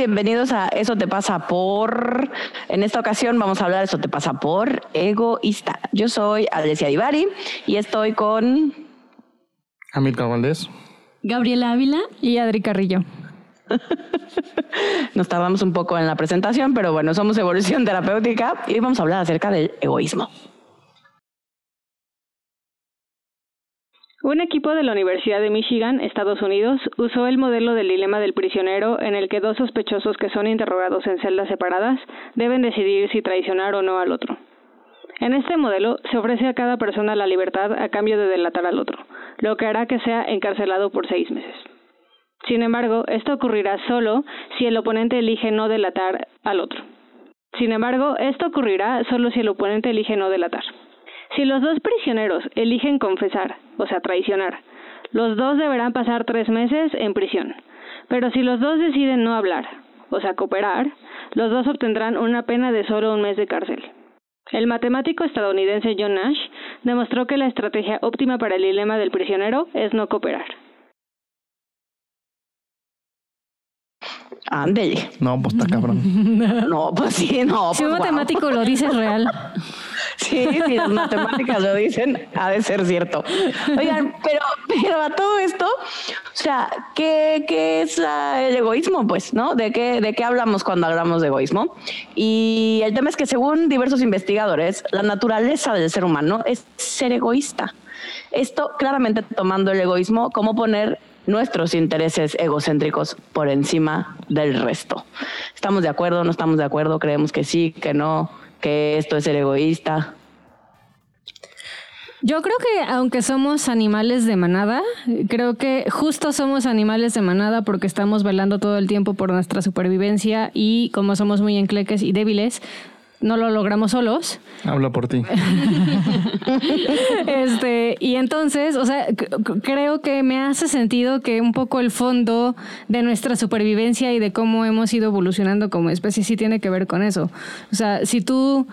Bienvenidos a Eso te pasa por... En esta ocasión vamos a hablar de Eso te pasa por egoísta. Yo soy Alessia Divari y estoy con... Amilcar Valdés. Gabriela Ávila y Adri Carrillo. Nos tardamos un poco en la presentación, pero bueno, somos Evolución Terapéutica y vamos a hablar acerca del egoísmo. Un equipo de la Universidad de Michigan, Estados Unidos, usó el modelo del dilema del prisionero en el que dos sospechosos que son interrogados en celdas separadas deben decidir si traicionar o no al otro. En este modelo se ofrece a cada persona la libertad a cambio de delatar al otro, lo que hará que sea encarcelado por seis meses. Sin embargo, esto ocurrirá solo si el oponente elige no delatar al otro. Sin embargo, esto ocurrirá solo si el oponente elige no delatar. Si los dos prisioneros eligen confesar, o sea, traicionar, los dos deberán pasar tres meses en prisión. Pero si los dos deciden no hablar, o sea, cooperar, los dos obtendrán una pena de solo un mes de cárcel. El matemático estadounidense John Nash demostró que la estrategia óptima para el dilema del prisionero es no cooperar. Ándele. No, pues está cabrón. No, pues sí, no. Si pues, un guau. matemático lo dice es real. Sí, si las matemáticas lo dicen, ha de ser cierto. Oigan, pero, pero a todo esto, o sea, ¿qué, qué es el egoísmo? Pues, ¿no? ¿De qué, ¿De qué hablamos cuando hablamos de egoísmo? Y el tema es que según diversos investigadores, la naturaleza del ser humano es ser egoísta. Esto claramente tomando el egoísmo como poner nuestros intereses egocéntricos por encima del resto. ¿Estamos de acuerdo? ¿No estamos de acuerdo? ¿Creemos que sí, que no? ¿Que esto es ser egoísta? Yo creo que aunque somos animales de manada, creo que justo somos animales de manada porque estamos velando todo el tiempo por nuestra supervivencia y como somos muy encleques y débiles, no lo logramos solos. Habla por ti. Este, y entonces, o sea, creo que me hace sentido que un poco el fondo de nuestra supervivencia y de cómo hemos ido evolucionando como especie sí tiene que ver con eso. O sea, si tú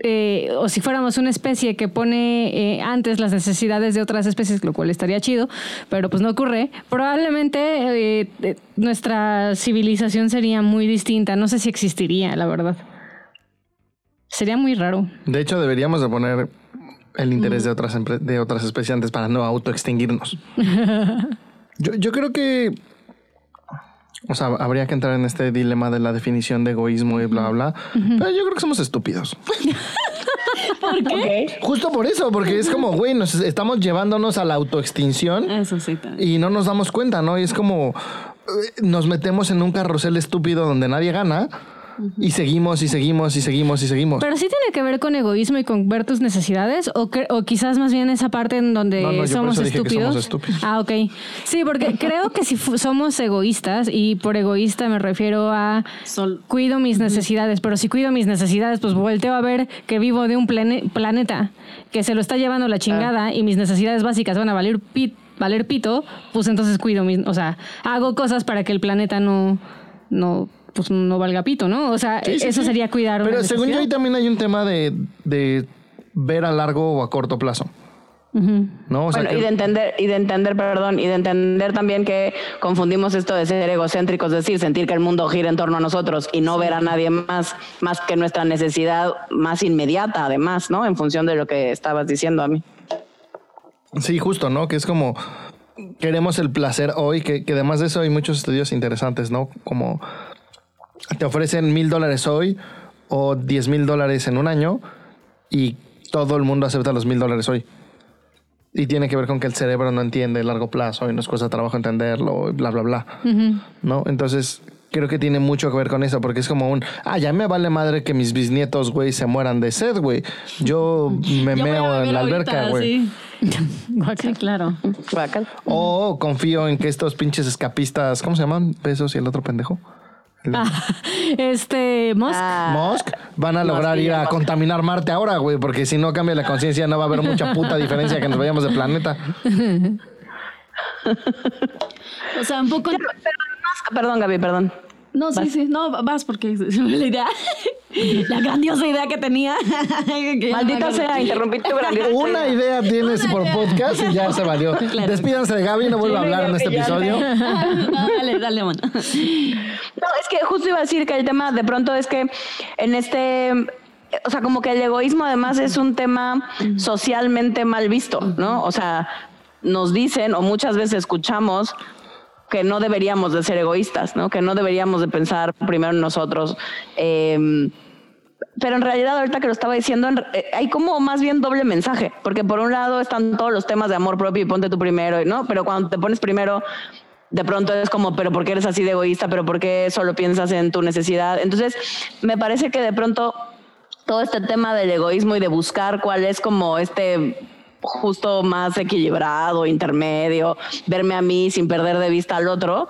eh, o si fuéramos una especie que pone eh, antes las necesidades de otras especies, lo cual estaría chido, pero pues no ocurre, probablemente eh, eh, nuestra civilización sería muy distinta. No sé si existiría, la verdad. Sería muy raro. De hecho, deberíamos de poner el interés de otras de otras especies antes para no autoextinguirnos. yo, yo creo que. O sea, habría que entrar en este dilema de la definición de egoísmo y bla, bla, bla. Pero yo creo que somos estúpidos. Ok. Justo por eso, porque es como, güey, nos estamos llevándonos a la autoextinción. Eso sí, también. y no nos damos cuenta, ¿no? Y es como eh, nos metemos en un carrusel estúpido donde nadie gana y seguimos y seguimos y seguimos y seguimos. Pero sí tiene que ver con egoísmo y con ver tus necesidades, o, cre- o quizás más bien esa parte en donde No, no, somos que estúpidos. somos estúpidos. Ah, ok. Sí, porque creo que si somos egoístas, y por egoísta me refiero a Sol- cuido mis necesidades, pero si cuido mis necesidades, pues volteo a ver que vivo de un plane- planeta que se lo está llevando la chingada y mis necesidades básicas van a valer pit valer pito, pues entonces cuido mis, o sea, hago cosas para que el planeta no, no, pues no valga pito, ¿no? O sea, Sí, sí, eso sí. sería cuidar una Pero según yo, ahí también hay un tema de, de ver a largo o a corto plazo. ¿No? O sea, bueno, que- y de entender, y de entender, perdón, y de entender también que confundimos esto de ser egocéntricos, es decir, sentir que el mundo gira en torno a nosotros y no ver a nadie más, más que nuestra necesidad más inmediata, además, ¿no? En función de lo que estabas diciendo a mí. Sí, justo, ¿no? Que es como queremos el placer hoy, que, que además de eso hay muchos estudios interesantes, ¿no? Como te ofrecen mil dólares hoy o diez mil dólares en un año y todo el mundo acepta los mil dólares hoy. Y tiene que ver con que el cerebro no entiende el largo plazo y nos cuesta trabajo entenderlo, y bla, bla, bla. ¿No? Entonces, creo que tiene mucho que ver con eso, porque es como un, ah, ya me vale madre que mis bisnietos, güey, se mueran de sed, güey. Yo me Yo meo en la alberca, güey. Sí. Sí, claro. Guacal. O confío en que estos pinches escapistas, ¿cómo se llaman? Besos y el otro pendejo. Ah, este, Musk. Ah, Musk van a lograr ir a contaminar Marte ahora, güey, porque si no cambia la conciencia no va a haber mucha puta diferencia que nos vayamos de planeta. O sea, un poco. Pero perdón, Gaby, perdón. No, sí, sí. No, vas porque la idea. La grandiosa idea que tenía. Que Maldita sea, acuerdo. interrumpí tu grandiosa Una idea tienes por podcast y ya se valió. Claro. Despídanse de Gaby, no vuelva a hablar en este episodio. No, dale, dale, mano. No, es que justo iba a decir que el tema de pronto es que en este, o sea, como que el egoísmo además es un tema socialmente mal visto, ¿no? O sea, nos dicen o muchas veces escuchamos que no deberíamos de ser egoístas, ¿no? Que no deberíamos de pensar primero en nosotros. Eh, pero en realidad ahorita que lo estaba diciendo, en- eh, hay como más bien doble mensaje, porque por un lado están todos los temas de amor propio y ponte tú primero, ¿no? Pero cuando te pones primero, de pronto es como, pero ¿por qué eres así de egoísta? ¿Pero por qué solo piensas en tu necesidad? Entonces, me parece que de pronto todo este tema del egoísmo y de buscar cuál es como este justo más equilibrado, intermedio, verme a mí sin perder de vista al otro,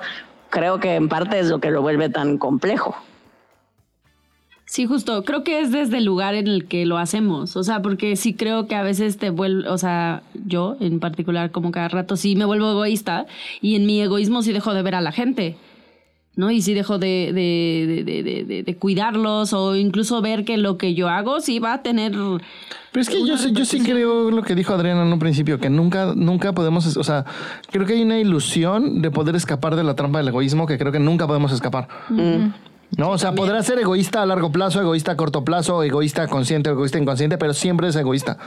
creo que en parte es lo que lo vuelve tan complejo. Sí, justo. Creo que es desde el lugar en el que lo hacemos. O sea, porque sí creo que a veces te vuelvo, o sea, yo en particular, como cada rato sí me vuelvo egoísta y en mi egoísmo sí dejo de ver a la gente. ¿No? Y sí dejo de, de, de, de, de- de cuidarlos o incluso ver que lo que yo hago sí va a tener. Pero es que yo, sí- yo sí creo lo que dijo Adriana en un principio, que nunca, nunca podemos, o sea, creo que hay una ilusión de poder escapar de la trampa del egoísmo que creo que nunca podemos escapar. ¿No? O sea, podrás ser egoísta a largo plazo, egoísta a corto plazo, egoísta consciente, egoísta inconsciente, pero siempre es egoísta.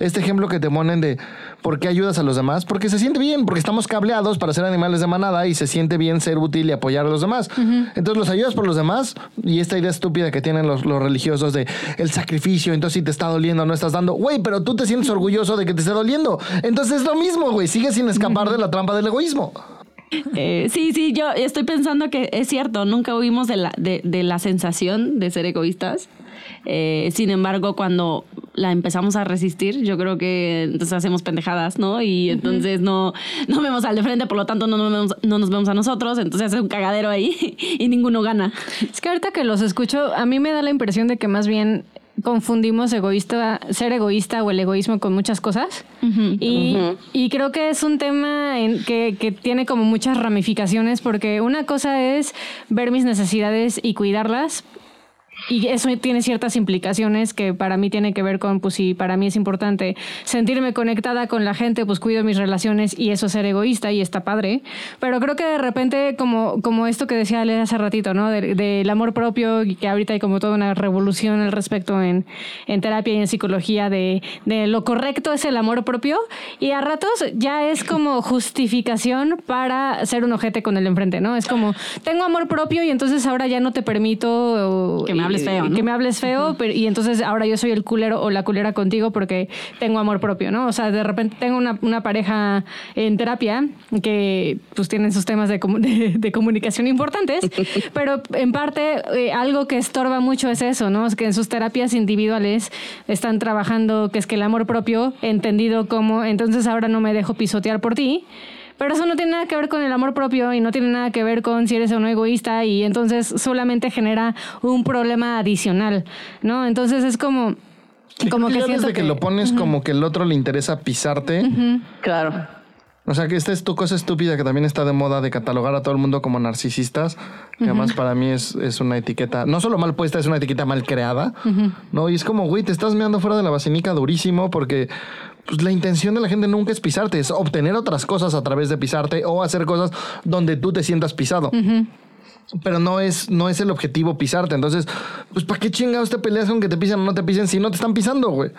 Este ejemplo que te ponen de por qué ayudas a los demás, porque se siente bien, porque estamos cableados para ser animales de manada y se siente bien ser útil y apoyar a los demás. Entonces los ayudas por los demás y esta idea estúpida que tienen los, los religiosos de el sacrificio, entonces si te está doliendo no estás dando, güey, pero tú te sientes orgulloso de que te esté doliendo. Entonces es lo mismo, güey, sigue sin escapar de la trampa del egoísmo. Eh, sí, sí, yo estoy pensando que es cierto, nunca huimos de la, de, de la sensación de ser egoístas. Eh, sin embargo, cuando la empezamos a resistir, yo creo que entonces hacemos pendejadas, ¿no? Y entonces no, no vemos al de frente, por lo tanto no nos vemos, no nos vemos a nosotros, entonces hace un cagadero ahí y ninguno gana. Es que ahorita que los escucho, a mí me da la impresión de que más bien confundimos egoísta, ser egoísta o el egoísmo con muchas cosas. y, y creo que es un tema en que, que tiene como muchas ramificaciones porque una cosa es ver mis necesidades y cuidarlas. Y eso tiene ciertas implicaciones que para mí tiene que ver con, pues si para mí es importante sentirme conectada con la gente, pues cuido mis relaciones y eso es ser egoísta y está padre. Pero creo que de repente, como, como esto que decía Ale hace ratito, ¿no? De- Del amor propio, que ahorita hay como toda una revolución al respecto en, en terapia y en psicología de, de lo correcto es el amor propio y a ratos ya es como justificación para ser un ojete con el enfrente, ¿no? Es como, tengo amor propio y entonces ahora ya no te permito Que me hables feo, ¿no? que me hables feo, pero- y entonces ahora yo soy el culero o la culera contigo porque tengo amor propio, ¿no? O sea, de repente tengo una, una pareja en terapia que pues tienen sus temas de, comu- de- de comunicación importantes, pero en parte eh, algo que estorba mucho es eso, ¿no? Es que en sus terapias individuales están trabajando que es que el amor propio, entendido como, entonces ahora no me dejo pisotear por ti. Pero eso no tiene nada que ver con el amor propio y no tiene nada que ver con si eres o no egoísta y entonces solamente genera un problema adicional, ¿no? Entonces es como... Como que siento desde que, lo pones como que el otro le interesa pisarte. Claro. O sea que esta es tu cosa estúpida que también está de moda de catalogar a todo el mundo como narcisistas, que además para mí es, es una etiqueta, no solo mal puesta, es una etiqueta mal creada, ¿no? Y es como, güey, te estás meando fuera de la basinica durísimo porque pues, la intención de la gente nunca es pisarte, es obtener otras cosas a través de pisarte o hacer cosas donde tú te sientas pisado. Pero no es, no es el objetivo pisarte. Entonces, pues, ¿para qué chingados te peleas con que te pisen o no te pisen si no te están pisando, güey?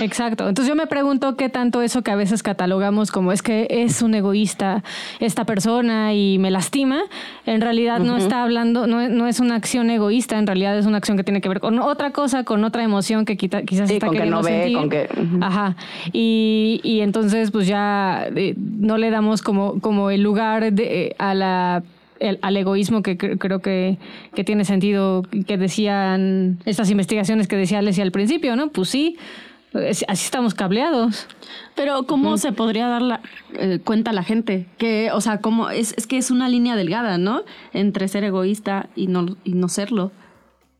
Exacto. Entonces yo me pregunto qué tanto eso que a veces catalogamos como es que es un egoísta esta persona y me lastima, en realidad no está hablando, no, no es una acción egoísta, en realidad es una acción que tiene que ver con otra cosa, con otra emoción que quita- quizás Sí, está con que no ve, sentir. con que-. Ajá. Y, y entonces pues ya eh, no le damos como, como el lugar de, eh, a la el- al egoísmo que cre- creo que, que tiene sentido que decían estas investigaciones que decía Alesia al principio, ¿no? Pues sí, así estamos cableados. Pero ¿cómo se podría dar la, eh, cuenta la gente? Que, o sea, cómo es, es que es una línea delgada, ¿no? Entre ser egoísta y no, y no serlo.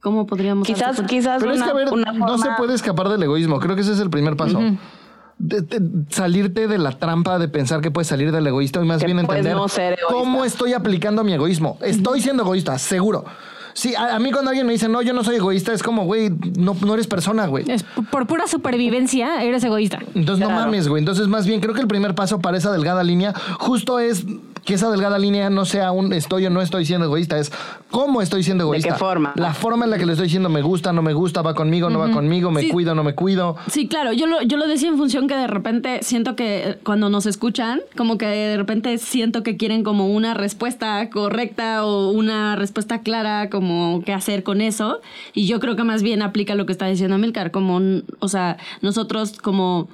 ¿Cómo podríamos Quizás, quizás Pero es una, que, a ver, una no se puede escapar del egoísmo. Creo que ese es el primer paso. De- de- salirte de la trampa de pensar que puedes salir del egoísta y más Que bien entender no cómo estoy aplicando mi egoísmo. Estoy siendo egoísta, seguro. Sí, a, a mí cuando alguien me dice, no, yo no soy egoísta, es como, güey, no, no eres persona, güey. Es por pura supervivencia, eres egoísta. Entonces no mames, güey. Entonces más bien creo que el primer paso para esa delgada línea justo es que esa delgada línea no sea un estoy o no estoy siendo egoísta, es cómo estoy siendo ¿De egoísta. qué forma? La forma en la que le estoy diciendo me gusta, no me gusta, va conmigo, no va conmigo, me Sí. cuido, no me cuido. Sí, claro, yo lo, yo lo decía en función que de repente siento que cuando nos escuchan, como que de repente siento que quieren como una respuesta correcta o una respuesta clara, como qué hacer con eso. Y yo creo que más bien aplica lo que está diciendo Milcar, como, o sea, nosotros como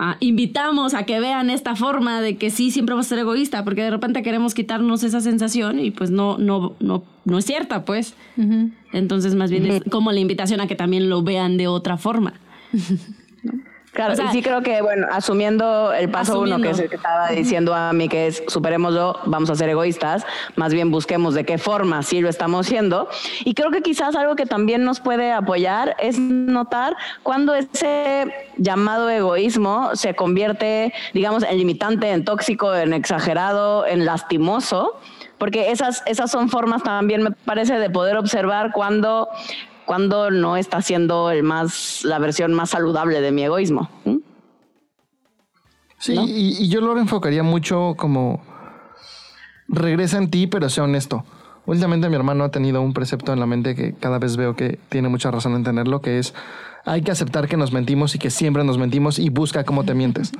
ah, invitamos a que vean esta forma de que sí, siempre vas a ser egoísta, porque de repente queremos quitarnos esa sensación y pues no, no, no, no es cierta, pues. Entonces más bien es como la invitación a que también lo vean de otra forma. Claro, O sea, sí creo que, bueno, asumiendo el paso uno, Asumiendo. que es el que estaba diciendo a mí, que es superémoslo, vamos a ser egoístas, más bien busquemos de qué forma sí lo estamos siendo. Y creo que quizás algo que también nos puede apoyar es notar cuando ese llamado egoísmo se convierte, digamos, en limitante, en tóxico, en exagerado, en lastimoso. Porque esas, esas son formas también, me parece, de poder observar cuando cuando no está siendo el más la versión más saludable de mi egoísmo. ¿Mm? Sí, y, y yo lo enfocaría mucho como regresa en ti, pero sea honesto. Últimamente mi hermano ha tenido un precepto en la mente que cada vez veo que tiene mucha razón en tenerlo, que es hay que aceptar que nos mentimos y que siempre nos mentimos y busca cómo te mientes.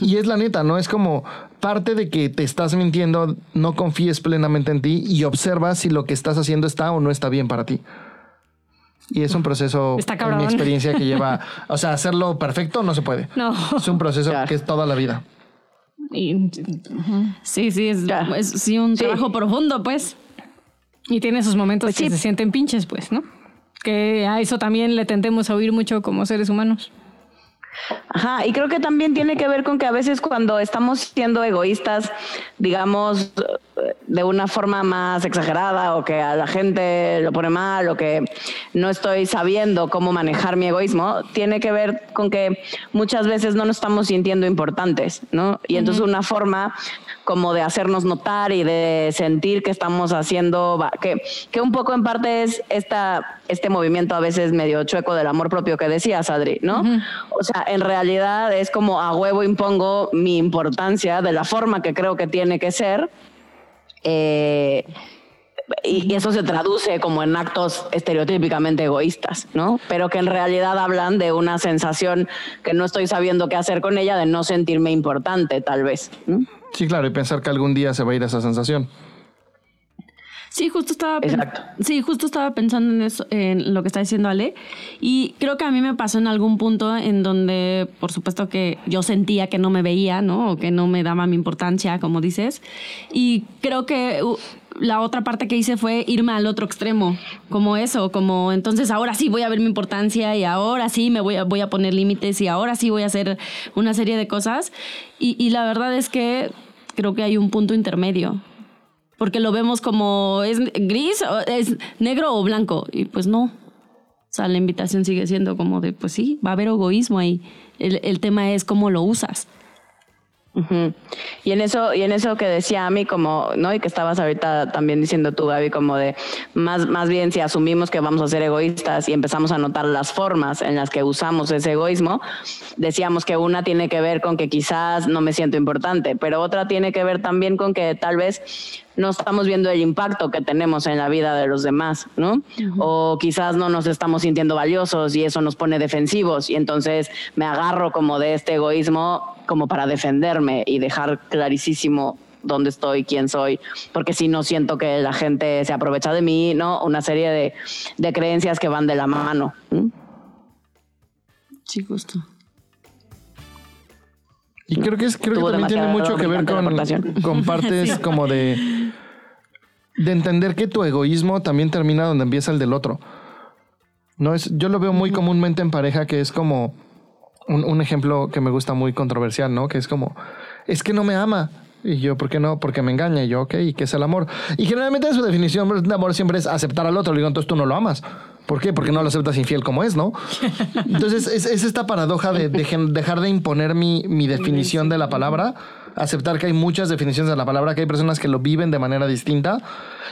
Y es la neta, ¿no? Es como parte de que te estás mintiendo, no confíes plenamente en ti y observa si lo que estás haciendo está o no está bien para ti. Y es un proceso, Está en cabrón. mi experiencia, que lleva, o sea, hacerlo perfecto no se puede. No. Es un proceso Claro. que es toda la vida. Y, Sí, sí, es, sí un Sí. trabajo profundo, pues. y tiene sus momentos Pues que sí. se sienten pinches, pues, ¿no? Que a eso también le tendemos a oír mucho como seres humanos. Ajá, y creo que también tiene que ver con que a veces cuando estamos siendo egoístas, digamos, de una forma más exagerada o que a la gente lo pone mal o que no estoy sabiendo cómo manejar mi egoísmo, tiene que ver con que muchas veces no nos estamos sintiendo importantes, ¿no? Y entonces una forma como de hacernos notar y de sentir que estamos haciendo, que, que un poco en parte es esta, este movimiento a veces medio chueco del amor propio que decías, Adri, ¿no? O sea, en realidad es como a huevo impongo mi importancia de la forma que creo que tiene que ser. eh, y, eso se traduce como en actos estereotípicamente egoístas, ¿no? Pero que en realidad hablan de una sensación que no estoy sabiendo qué hacer con ella, de no sentirme importante, tal vez. Sí, claro, y pensar que algún día se va a ir esa sensación. Sí, justo estaba Exacto. Sí, justo estaba pensando en eso, en lo que está diciendo Ale. Y creo que a mí me pasó en algún punto en donde, por supuesto que yo sentía que no me veía, ¿no? O que no me daba mi importancia, como dices. Y creo que uh, la otra parte que hice fue irme al otro extremo, como eso, como entonces ahora sí voy a ver mi importancia y ahora sí me voy a, voy a poner límites y ahora sí voy a hacer una serie de cosas. Y, y la verdad es que creo que hay un punto intermedio porque lo vemos como es gris, es negro o blanco, y pues no. O sea, la invitación sigue siendo como de, pues sí, va a haber egoísmo ahí. El, el tema es cómo lo usas. Ujú. Y en eso, y en eso que decía a mí como, ¿no? Y que estabas ahorita también diciendo tú, Gaby, como de más, más bien si asumimos que vamos a ser egoístas y empezamos a notar las formas en las que usamos ese egoísmo, decíamos que una tiene que ver con que quizás no me siento importante, pero otra tiene que ver también con que tal vez no estamos viendo el impacto que tenemos en la vida de los demás, ¿no? O quizás no nos estamos sintiendo valiosos y eso nos pone defensivos y entonces me agarro como de este egoísmo como para defenderme y dejar clarísimo dónde estoy, quién soy, porque si no siento que la gente se aprovecha de mí, ¿no? Una serie de, de creencias que van de la mano. ¿no? Sí, justo. Y creo que, es, creo que Tuvo también tiene mucho que ver con, con partes como de, de entender que tu egoísmo también termina donde empieza el del otro. No es, yo lo veo muy comúnmente en pareja que es como un, un ejemplo que me gusta muy controversial, ¿no? Que es como, es que no me ama. Y yo, ¿por qué no? Porque me engaña. Y yo, ok, ¿y qué es el amor? Y generalmente su definición de amor siempre es aceptar al otro. Le digo, entonces tú no lo amas. ¿Por qué? Porque no lo aceptas infiel como es, ¿no? Entonces es, es esta paradoja de, de dejar de imponer mi, mi definición de la palabra, aceptar que hay muchas definiciones de la palabra, que hay personas que lo viven de manera distinta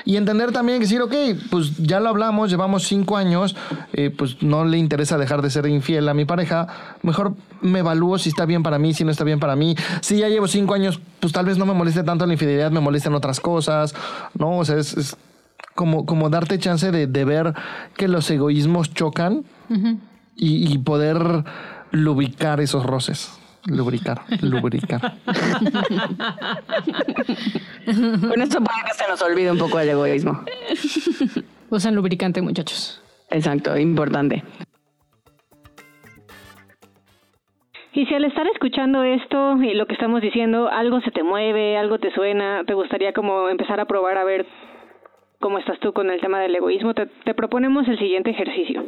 y entender también que decir, ok, pues ya lo hablamos, llevamos cinco años, eh, pues no le interesa dejar de ser infiel a mi pareja, mejor me evalúo si está bien para mí, si no está bien para mí. Si ya llevo cinco años, pues tal vez no me moleste tanto la infidelidad, me molesten otras cosas, ¿no? O sea, es- es como, como darte chance de, de ver que los egoísmos chocan y, y poder lubricar esos roces. Lubricar, lubricar. Con esto puede que se nos olvide un poco el egoísmo. Usan lubricante, muchachos. Exacto, importante. Y si al estar escuchando esto y lo que estamos diciendo, algo se te mueve, algo te suena, te gustaría como empezar a probar a ver cómo estás tú con el tema del egoísmo, te, te proponemos el siguiente ejercicio.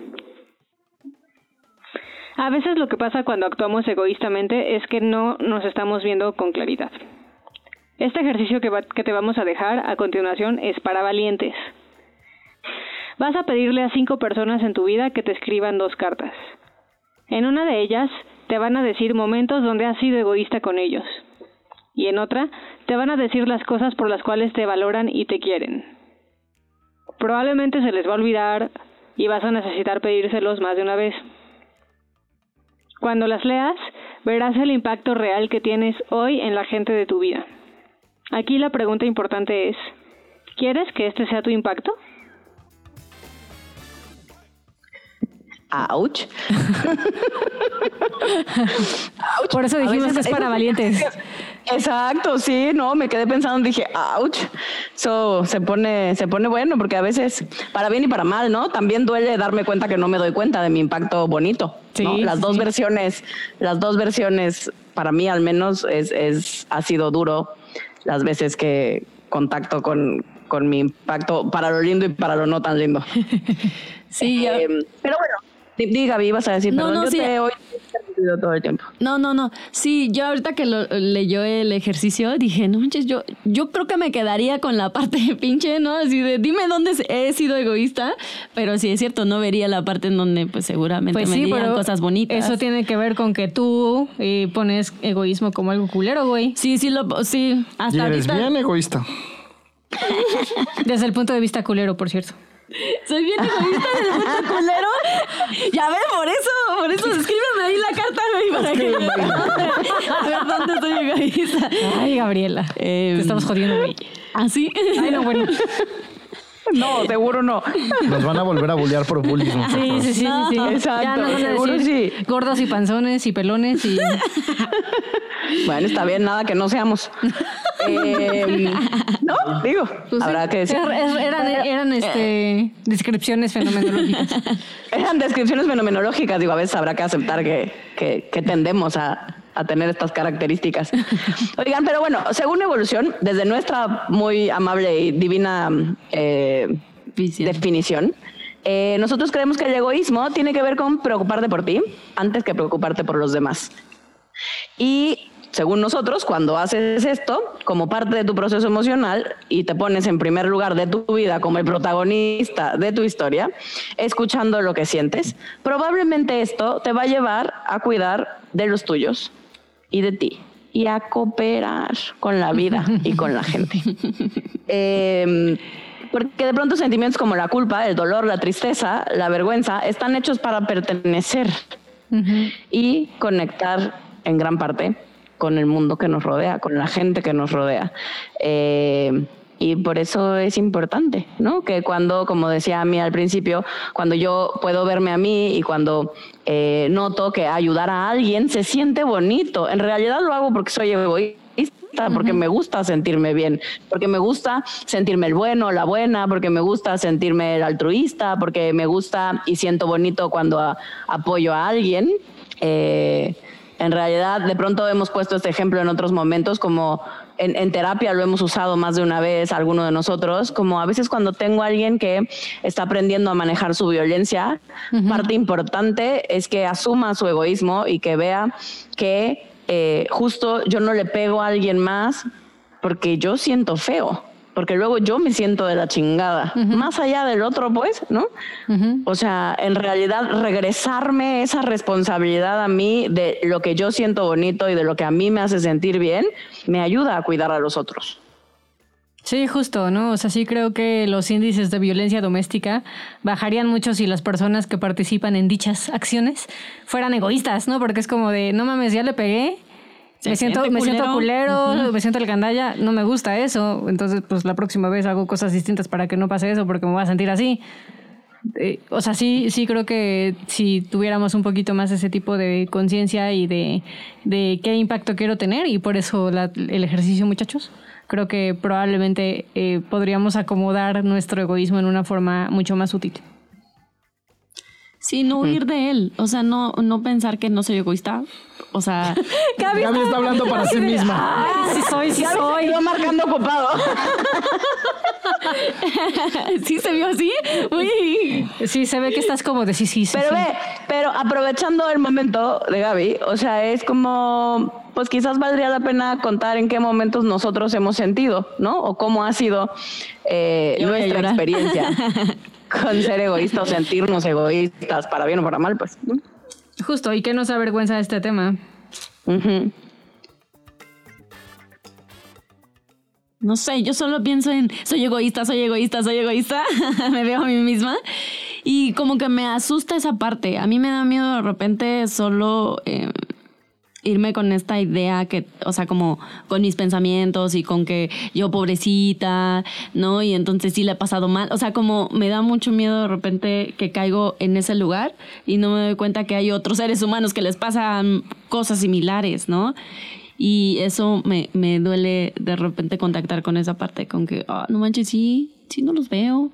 A veces lo que pasa cuando actuamos egoístamente es que no nos estamos viendo con claridad. Este ejercicio que, te vamos a dejar a continuación es para valientes. Vas a pedirle a cinco personas en tu vida que te escriban dos cartas. En una de ellas te van a decir momentos donde has sido egoísta con ellos. Y en otra te van a decir las cosas por las cuales te valoran y te quieren. Probablemente se les va a olvidar y vas a necesitar pedírselos más de una vez. Cuando las leas, verás el impacto real que tienes hoy en la gente de tu vida. Aquí la pregunta importante es, ¿quieres que este sea tu impacto? Ouch. Por eso dijimos veces que es para valientes. Exacto, sí, no, me quedé pensando, dije, ouch. Eso se pone, se pone bueno, porque a veces, para bien y para mal, ¿no? También duele darme cuenta que no me doy cuenta de mi impacto bonito. ¿no? Sí, Las sí, dos versiones, las dos versiones, para mí al menos, es, es, ha sido duro las veces que contacto con, con mi impacto para lo lindo y para lo no tan lindo. Sí, Eh, pero bueno, di- di, Gaby, ibas a decir, No, perdón, no, yo sí. te he todo el tiempo. No, no, no. Sí, yo ahorita que lo, leyó el ejercicio dije, no manches, yo, yo creo que me quedaría con la parte pinche, ¿no? Así de, dime dónde he sido egoísta, pero sí es cierto, no vería la parte en donde pues seguramente Pues me sí, dirían pero cosas bonitas. eso tiene que ver con que tú eh, pones egoísmo como algo culero, güey. Sí, sí, lo, sí, Y hasta eres ahorita. bien egoísta. Desde el punto de vista culero, por cierto. Soy bien egoísta del punto culero. Ya ves, por eso, por eso escríbeme ahí la carta, güey, para que A ver, ¿dónde soy egoísta? Ay, Gabriela. Em, Te estamos jodiendo, güey. ¿Así? Ay, no, bueno. No, seguro no. Nos van a volver a bullear por bullying. Sí, sí, sí, sí, sí. Exacto, Ya nos van a seguro decir sí. gordos y panzones y pelones y... Bueno, está bien, nada que no seamos. Eh, no, digo, pues sí. habrá que decir. Er- er- Eran, eran este, descripciones fenomenológicas. Eran descripciones fenomenológicas, digo, a veces habrá que aceptar que, que, que tendemos a, a tener estas características. Oigan, pero bueno, según evolución, desde nuestra muy amable y divina eh, definición, eh, nosotros creemos que el egoísmo tiene que ver con preocuparte por ti antes que preocuparte por los demás. Y según nosotros, cuando haces esto como parte de tu proceso emocional y te pones en primer lugar de tu vida como el protagonista de tu historia, escuchando lo que sientes, probablemente esto te va a llevar a cuidar de los tuyos y de ti y a cooperar con la vida y con la gente. Eh, porque de pronto sentimientos como la culpa, el dolor, la tristeza, la vergüenza están hechos para pertenecer y conectar en gran parte con el mundo que nos rodea, con la gente que nos rodea. Eh, y por eso es importante, ¿no? Que cuando, como decía a mí al principio, cuando yo puedo verme a mí y cuando eh, noto que ayudar a alguien se siente bonito. En realidad lo hago porque soy egoísta porque me gusta sentirme bien, porque me gusta sentirme el bueno, la buena, porque me gusta sentirme el altruista, porque me gusta y siento bonito cuando a- apoyo a alguien. Eh, en realidad, de pronto hemos puesto este ejemplo en otros momentos, como en, en terapia lo hemos usado más de una vez, alguno de nosotros, como a veces cuando tengo a alguien que está aprendiendo a manejar su violencia, parte importante es que asuma su egoísmo y que vea que eh, justo yo no le pego a alguien más porque yo siento feo, porque luego yo me siento de la chingada, más allá del otro, pues, ¿no? O sea, en realidad regresarme esa responsabilidad a mí de lo que yo siento bonito y de lo que a mí me hace sentir bien, me ayuda a cuidar a los otros. Sí, justo, ¿no? O sea, sí creo que los índices de violencia doméstica bajarían mucho si las personas que participan en dichas acciones fueran egoístas, ¿no? Porque es como de, no mames, ya le pegué, me siento, me siento culero, me siento el gandalla, no me gusta eso. Entonces, pues la próxima vez hago cosas distintas para que no pase eso, porque me voy a sentir así. Eh, o sea, sí, sí creo que si tuviéramos un poquito más ese tipo de conciencia y de, de, qué impacto quiero tener, y por eso el ejercicio, muchachos, creo que probablemente eh, podríamos acomodar nuestro egoísmo en una forma mucho más útil. Sí, no huir de él. O sea, no, no pensar que no soy egoísta. O sea, Gaby, está hablando para sí misma. Sí soy, sí soy. Yo marcando ocupado. sí se vio así. Uy. Sí, se ve que estás como de sí, sí, sí. Pero ve, pero aprovechando el momento de Gaby, o sea, es como, pues quizás valdría la pena contar en qué momentos nosotros hemos sentido, ¿no? O cómo ha sido eh, nuestra experiencia. con ser egoísta o sentirnos egoístas, para bien o para mal, pues. Justo, ¿y qué nos avergüenza de este tema? No sé, yo solo pienso en soy egoísta, soy egoísta, soy egoísta. me veo a mí misma. Y como que me asusta esa parte. A mí me da miedo de repente solo eh, irme con esta idea que, o sea, como con mis pensamientos y con que yo pobrecita, ¿no? Y entonces sí le he pasado mal. O sea, como me da mucho miedo de repente que caigo en ese lugar y no me doy cuenta que hay otros seres humanos que les pasan cosas similares, ¿no? Y eso me, me duele de repente contactar con esa parte, con que, oh, no manches, sí, sí no los veo,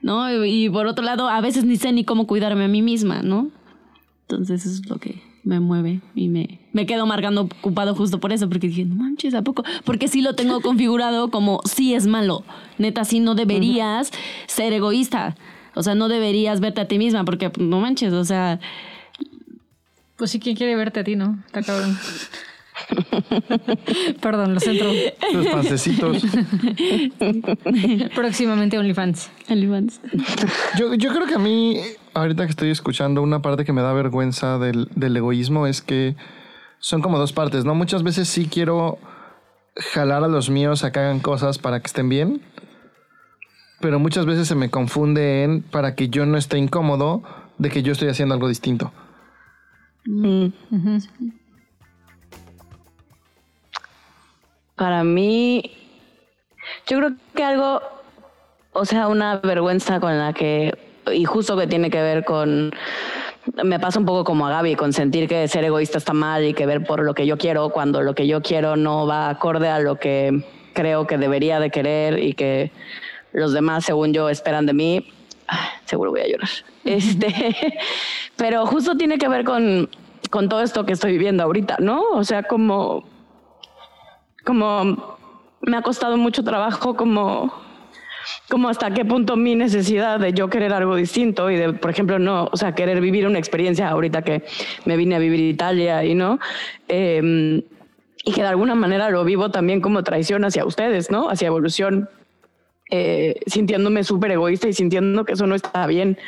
¿no? Y, y por otro lado, a veces ni sé ni cómo cuidarme a mí misma, ¿no? Entonces eso es lo que me mueve y me, me quedo marcando ocupado justo por eso, porque dije, no manches, ¿a poco? Porque sí lo tengo configurado como sí es malo. Neta, sí no deberías ser egoísta. O sea, no deberías verte a ti misma, porque no manches, o sea. Pues sí, ¿quién quiere verte a ti, no? Está cabrón. Perdón, los centro. Los pancecitos. Próximamente OnlyFans. OnlyFans. Yo, yo creo que a mí, ahorita que estoy escuchando, una parte que me da vergüenza del, del egoísmo es que son como dos partes, ¿no? Muchas veces sí quiero jalar a los míos a que hagan cosas para que estén bien, pero muchas veces se me confunde en para que yo no esté incómodo de que yo estoy haciendo algo distinto. Para mí, yo creo que algo, o sea, una vergüenza con la que, y justo que tiene que ver con, me pasa un poco como a Gaby, con sentir que ser egoísta está mal y que ver por lo que yo quiero cuando lo que yo quiero no va acorde a lo que creo que debería de querer y que los demás, según yo, esperan de mí. seguro voy a llorar. Este, pero justo tiene que ver con, con todo esto que estoy viviendo ahorita, ¿no? O sea, como como me ha costado mucho trabajo como como hasta qué punto mi necesidad de yo querer algo distinto y de, por ejemplo, no, o sea, querer vivir una experiencia ahorita que me vine a vivir Italia y no, em, y que de alguna manera lo vivo también como traición hacia ustedes, ¿no? Hacia evolución, eh, sintiéndome súper egoísta y sintiendo que eso no está bien,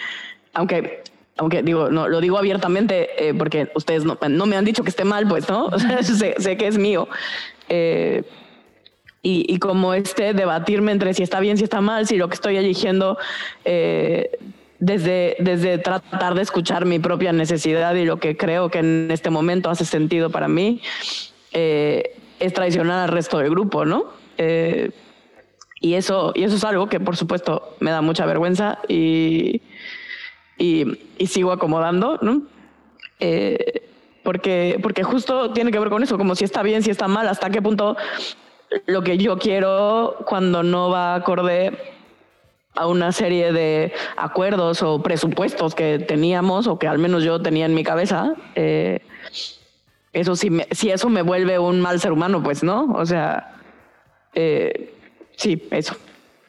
aunque aunque digo, no, lo digo abiertamente eh, porque ustedes no, no, me han dicho que esté mal, pues, ¿no? O sea, sé, sé, que es mío. Eh, y, y, como este debatirme entre si está bien, si está mal, si lo que estoy eligiendo eh, desde, desde tratar de escuchar mi propia necesidad y lo que creo que en este momento hace sentido para mí, eh, es traicionar al resto del grupo, ¿no? Eh, y, eso, y eso es algo que por supuesto me da mucha vergüenza y, y, y sigo acomodando, ¿no? Eh, porque, porque justo tiene que ver con eso, como si está bien, si está mal, hasta qué punto lo que yo quiero cuando no va acorde a una serie de acuerdos o presupuestos que teníamos o que al menos yo tenía en mi cabeza, eh, eso sí, me, si eso me vuelve un mal ser humano, pues no, o sea, eh, sí, eso.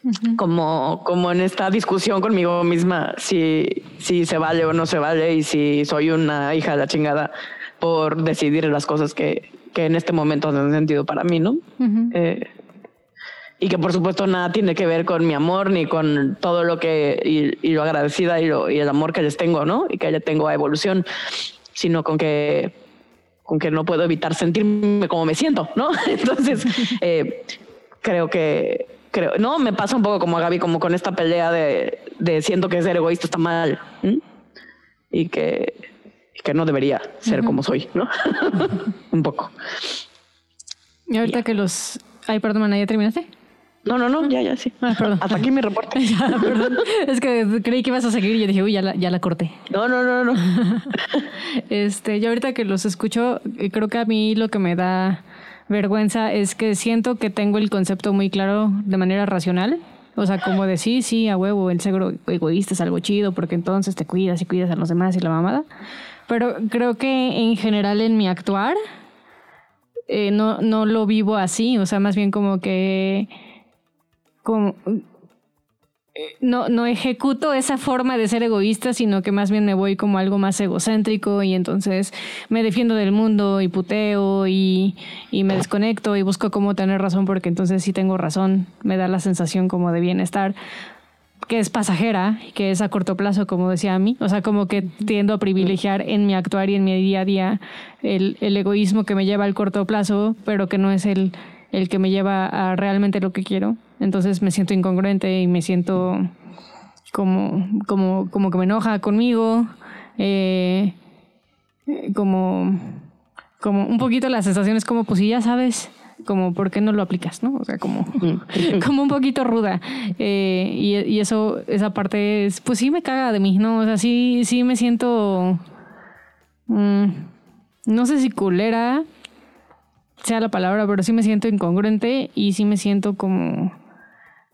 Uh -huh. Como, como en esta discusión conmigo misma, si, si se vale o no se vale y si soy una hija de la chingada por decidir las cosas que, que en este momento hacen sentido para mí, ¿no? Uh -huh. eh, y que por supuesto nada tiene que ver con mi amor ni con todo lo que y, y lo agradecida y, lo, y el amor que les tengo, ¿no? Y que le tengo a evolución, sino con que con que no puedo evitar sentirme como me siento, ¿no? Entonces, eh, creo que, creo, no, me pasa un poco como a Gaby, como con esta pelea de, de siento que ser egoísta está mal ¿m? y que, que no debería ser como soy, ¿no? un poco. Y ahorita que los... Ay, perdón, ¿ya terminaste? No, no, no, ya, ya, sí. Ah, perdón. Hasta aquí mi reporte. Ya, perdón. Es que creí que ibas a seguir y yo dije, uy, ya la, ya la corté. No, no, no, no. Este, yo ahorita que los escucho, eh, creo que a mí lo que me da vergüenza es que siento que tengo el concepto muy claro de manera racional. O sea, como de sí, sí, a huevo, el ser ego- egoísta es algo chido porque entonces te cuidas y cuidas a los demás y la mamada. Pero creo que en general en mi actuar eh, no, no lo vivo así. O sea, más bien como que eh, no, no ejecuto esa forma de ser egoísta, sino que más bien me voy como algo más egocéntrico y entonces me defiendo del mundo y puteo y, y me desconecto y busco cómo tener razón porque entonces sí tengo razón, me da la sensación como de bienestar que es pasajera, que es a corto plazo, como decía a mí. O sea, como que tiendo a privilegiar en mi actuar y en mi día a día el, el egoísmo que me lleva al corto plazo, pero que no es el, el que me lleva a realmente lo que quiero. Entonces me siento incongruente y me siento como, como, como que me enoja conmigo. eh, eh, como, como un poquito la sensación es como, pues si ya sabes, como, ¿por qué no lo aplicas? ¿no? O sea, como, como un poquito ruda. Eh, y, y eso, esa parte es, pues sí me caga de mí, ¿no? O sea, sí, sí me siento, mm, no sé si culera sea la palabra, pero sí me siento incongruente y sí me siento como,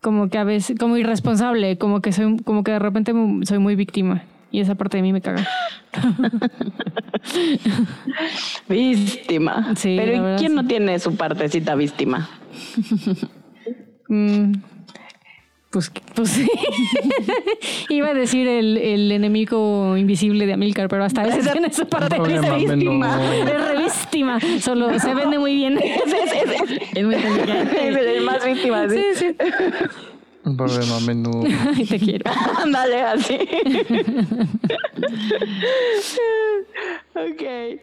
como que a veces, como irresponsable, como que soy, como que de repente soy muy víctima. Y esa parte de mí me caga. Víctima. Sí, Pero verdad, ¿y quién sí. no tiene su partecita víctima? Mm, pues, pues sí. Iba a decir el, el enemigo invisible de Amilcar, pero hasta ese tiene su parte No, mames, víctima. no. Es re víctima. Solo se vende muy bien. Es, es, es, muy es el más víctima, sí. Sí, sí. Un problema a menudo. Ay, te quiero. Ándale, así. ok.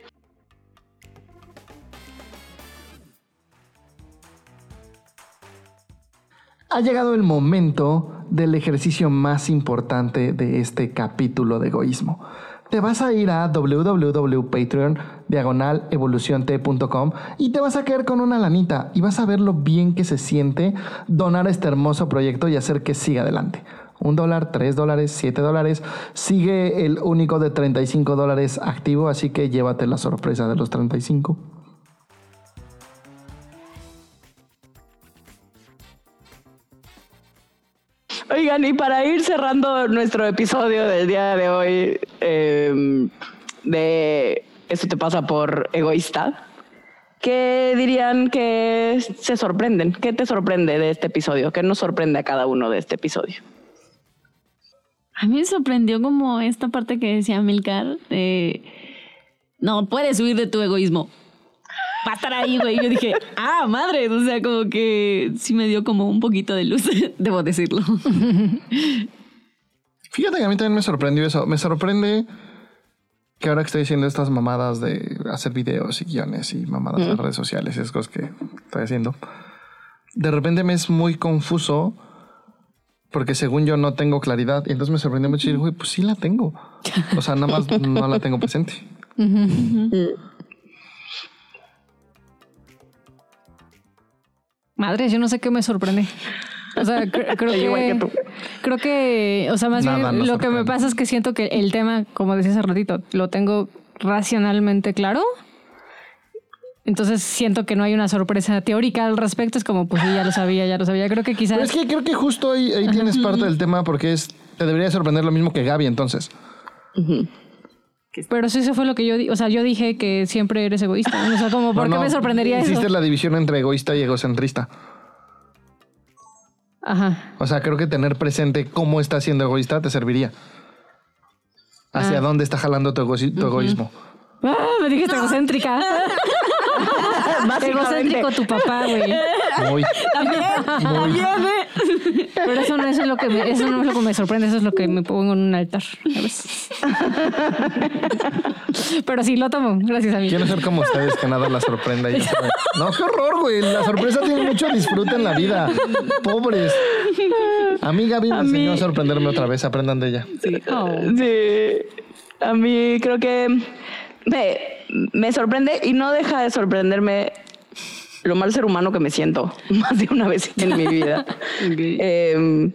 Ha llegado el momento del ejercicio más importante de este capítulo de egoísmo. Te vas a ir a www.patreon diagonal evolucionte.com y te vas a quedar con una lanita y vas a ver lo bien que se siente donar este hermoso proyecto y hacer que siga adelante. Un dólar, tres dólares, siete dólares. Sigue el único de 35 dólares activo, así que llévate la sorpresa de los 35. Oigan, y para ir cerrando nuestro episodio del día de hoy eh, de Esto te pasa por egoísta, ¿qué dirían que se sorprenden? ¿Qué te sorprende de este episodio? ¿Qué nos sorprende a cada uno de este episodio? A mí me sorprendió como esta parte que decía Milcar de... No, puedes huir de tu egoísmo. Va a estar ahí, güey. Yo dije, ah, madre. O sea, como que sí me dio como un poquito de luz, debo decirlo. Fíjate que a mí también me sorprendió eso. Me sorprende que ahora que estoy haciendo estas mamadas de hacer videos y guiones y mamadas en redes sociales, esas cosas que estoy haciendo, de repente me es muy confuso porque según yo no tengo claridad. Y entonces me sorprendió mucho decir, güey, pues sí la tengo. O sea, nada más no la tengo presente. Madre, yo no sé qué me sorprende. O sea, cre- creo que que, tú. creo que, o sea, más Nada bien lo que me pasa es que siento que el tema, como decía hace ratito, lo tengo racionalmente claro. Entonces siento que no hay una sorpresa teórica al respecto. Es como, pues sí, ya lo sabía, ya lo sabía. Creo que quizás. Pero es que creo que justo ahí, ahí tienes parte del tema porque es te debería sorprender lo mismo que Gaby entonces. Pero sí, eso fue lo que yo di. O sea, yo dije que siempre eres egoísta. O sea, como, ¿por No, qué no, me sorprendería Hiciste eso? la división entre egoísta y egocentrista. Ajá. O sea, creo que tener presente cómo está siendo egoísta te serviría. Hacia Ah. dónde está jalando tu, egoci- tu egoísmo. Ah, me dijiste egocéntrica. Básicamente. Egocéntrico tu papá, güey. Muy. También, también, ¿eh? Pero eso no, eso es lo que me, eso no es lo que me sorprende, eso es lo que me pongo en un altar a veces. Pero sí, lo tomo. Gracias, amigo. Quiero ser como ustedes, que nada la sorprenda. saben. No, qué horror, güey. La sorpresa tiene mucho disfrute en la vida. Pobres. A mí Gaby me enseñó a sorprenderme otra vez. Aprendan de ella. Oh. Sí, a mí creo que me, me sorprende y no deja de sorprenderme lo mal ser humano que me siento más de una vez en mi vida. Eh,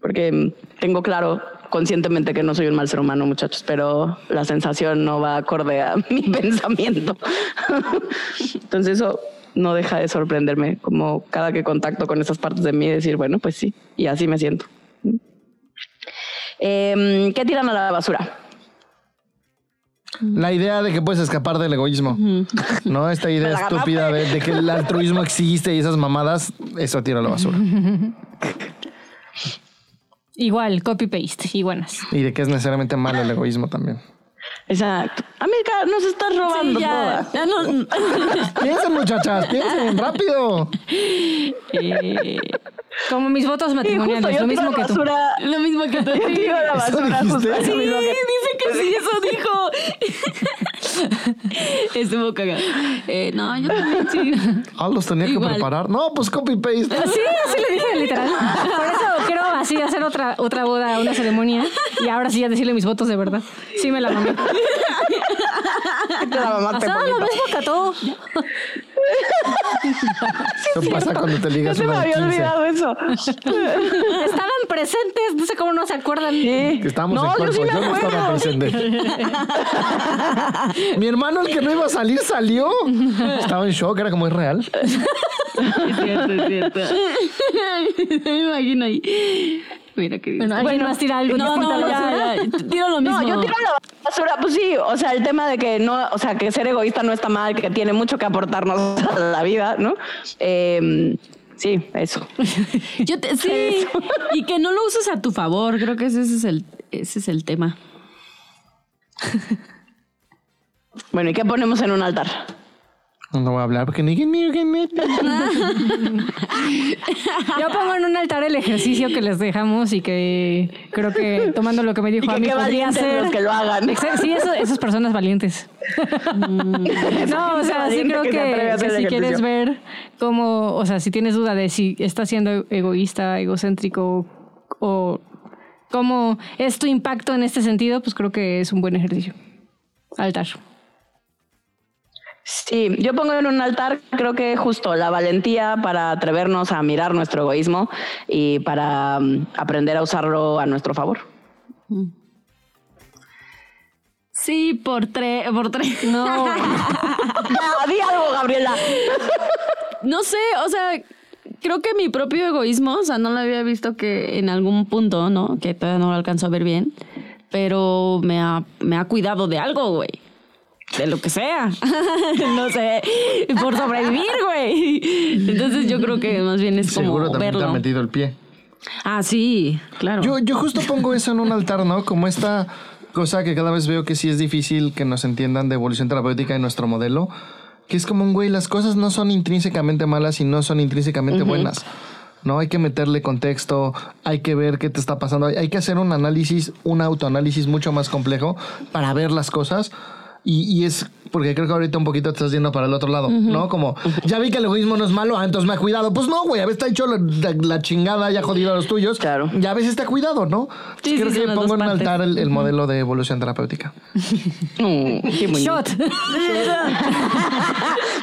porque tengo claro conscientemente que no soy un mal ser humano, muchachos, pero la sensación no va acorde a mi pensamiento. Entonces eso no deja de sorprenderme, como cada que contacto con esas partes de mí, decir, bueno, pues sí, y así me siento. Eh, ¿Qué tiran a la basura? La idea de que puedes escapar del egoísmo. No, esta idea estúpida de, de que el altruismo existe y esas mamadas, eso tira a la basura. Igual, copy-paste y buenas. Y de que es necesariamente malo el egoísmo también. Exacto. Amiga, nos estás robando Sí, ya, todas. ya no, Piensen, muchachas, piensen, rápido. eh, Como mis votos matrimoniales, lo mismo que a la tú. basura. lo mismo que tú. Yo tiro la ¿Eso basura dijiste? Sí, dice que sí, eso dijo. Estuvo cagado. Eh, no, yo también sí. Ah, los tenía que preparar. No, pues copy-paste. Sí, así le dije literal. Por eso quiero así hacer otra, otra boda, una ceremonia y ahora sí ya decirle mis votos de verdad. Sí me la mamé. Te la mamaste Pasaba lo poquito. mismo que a todo. Eso pasa cuando te ligas se me había 15. olvidado eso. Estaban presentes, no sé cómo no se acuerdan. Que estábamos No, en yo sí cuerpo. me Yo, no estaba acuerdo. presente. Mi hermano, el que no iba a salir, salió. Estaba en shock, era como es real. Es cierto, es cierto. Me imagino ahí. Mira qué Bueno, ¿alguien más tira algo? No, ¿Qué no, ya, ya. Tiro lo mismo. No, yo tiro a la basura. Pues sí, o sea, el tema de que no, o sea, que ser egoísta no está mal, que tiene mucho que aportarnos a la vida, ¿no? Eh, sí, eso. Yo te- sí, y que no lo uses a tu favor, creo que ese es el, ese es el tema. Bueno, ¿y qué ponemos en un altar? No voy a hablar porque ni Yo pongo en un altar el ejercicio que les dejamos y que creo que tomando lo que me dijo Y que a mí qué podría ser los que lo hagan. Sí, eso- esas personas valientes. no, o sea, sí creo que que, si quieres ver cómo, o sea, si tienes duda de si estás siendo egoísta, egocéntrico o cómo es tu impacto en este sentido, pues creo que es un buen ejercicio. Altar. Sí, yo pongo en un altar, creo que justo la valentía para atrevernos a mirar nuestro egoísmo y para mm, aprender a usarlo a nuestro favor. Sí, por tres, por tres. No, Ya, di algo, Gabriela. No sé, o sea, creo que mi propio egoísmo, o sea, no lo había visto que en algún punto, ¿no? Que todavía no lo alcanzo a ver bien, pero me ha, me ha cuidado de algo, güey. De lo que sea. no sé, por sobrevivir, güey. Entonces yo creo que más bien es como Seguro también te verlo. ha metido el pie. Ah, sí, claro. Yo, yo justo pongo eso en un altar, ¿no? Como esta cosa que cada vez veo que sí es difícil que nos entiendan de evolución terapéutica en nuestro modelo, que es como un güey, las cosas no son intrínsecamente malas y no son intrínsecamente buenas. No hay que meterle contexto, hay que ver qué te está pasando, hay que hacer un análisis, un autoanálisis mucho más complejo para ver las cosas. Y, es porque creo que ahorita un poquito te estás yendo para el otro lado, ¿no? Como, ya vi que el egoísmo no es malo, ah, entonces me ha cuidado. Pues no, güey, a veces te ha hecho la, la- la chingada y ha jodido a los tuyos. Claro. Ya a veces te ha cuidado, ¿no? Sí, creo sí, que pongo en un partes. altar el, el modelo de evolución terapéutica. Mm, qué shot.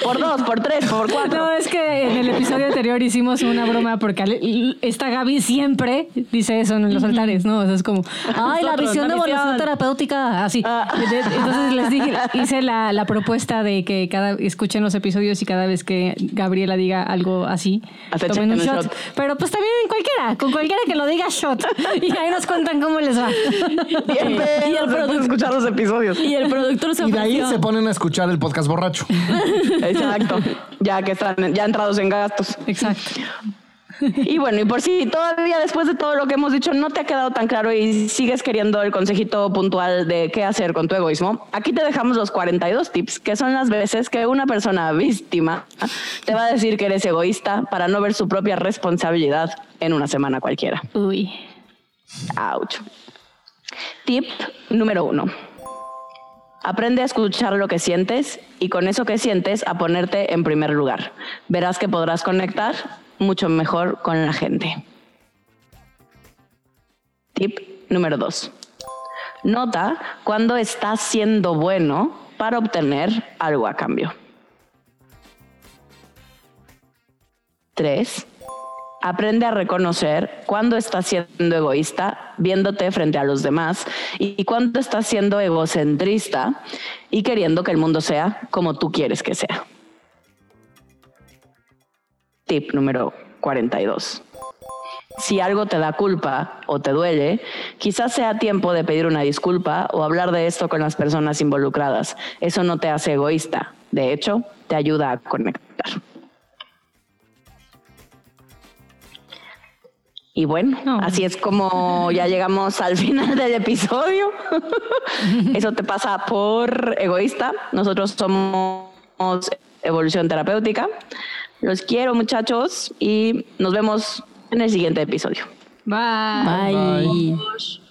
Por dos, por tres, por cuatro. No, es que en el episodio anterior hicimos una broma porque esta Gaby siempre dice eso en los altares, ¿no? O sea, es como, ay, la visión de evolución terapéutica, así. De- Entonces les dije, hice la, la propuesta de que cada escuchen los episodios y cada vez que Gabriela diga algo así, Hasta tomen un shot. shot. Pero pues también cualquiera, con cualquiera que lo diga shot. Y ahí nos cuentan cómo les va. Bien, Y el después de producto- escuchar los episodios. Y el productor se Y de ahí se ponen a escuchar el podcast borracho. Exacto. Ya que están ya entrados en gastos. Exacto. Y bueno, y por si todavía después de todo lo que hemos dicho no te ha quedado tan claro y sigues queriendo el consejito puntual de qué hacer con tu egoísmo, aquí te dejamos los 42 tips, que son las veces que una persona víctima te va a decir que eres egoísta para no ver su propia responsabilidad en una semana cualquiera. Uy. Ouch. Tip número uno. Aprende a escuchar lo que sientes y con eso que sientes a ponerte en primer lugar. Verás que podrás conectar mucho mejor con la gente. Tip número dos. Nota cuando estás siendo bueno para obtener algo a cambio. Tres. Aprende a reconocer cuándo estás siendo egoísta, viéndote frente a los demás, y cuándo estás siendo egocentrista y queriendo que el mundo sea como tú quieres que sea. Tip número 42. Si algo te da culpa o te duele, quizás sea tiempo de pedir una disculpa o hablar de esto con las personas involucradas. Eso no te hace egoísta. De hecho, te ayuda a conectar. Y bueno, así es como ya llegamos al final del episodio. Eso te pasa por egoísta. Nosotros somos Evolución Terapéutica. Los quiero muchachos y nos vemos en el siguiente episodio. Bye. Bye.